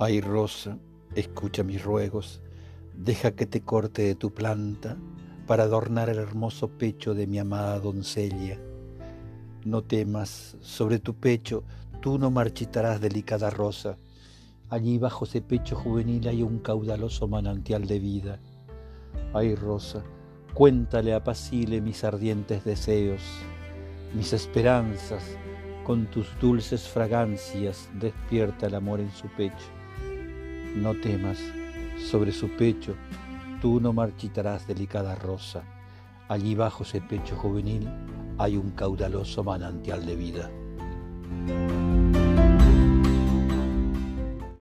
Ay rosa, escucha mis ruegos, deja que te corte de tu planta para adornar el hermoso pecho de mi amada doncella. No temas, sobre tu pecho tú no marchitarás delicada rosa. Allí bajo ese pecho juvenil hay un caudaloso manantial de vida. Ay rosa, cuéntale apacible mis ardientes deseos, mis esperanzas, con tus dulces fragancias despierta el amor en su pecho. No temas, sobre su pecho tú no marchitarás delicada rosa. Allí bajo ese pecho juvenil hay un caudaloso manantial de vida.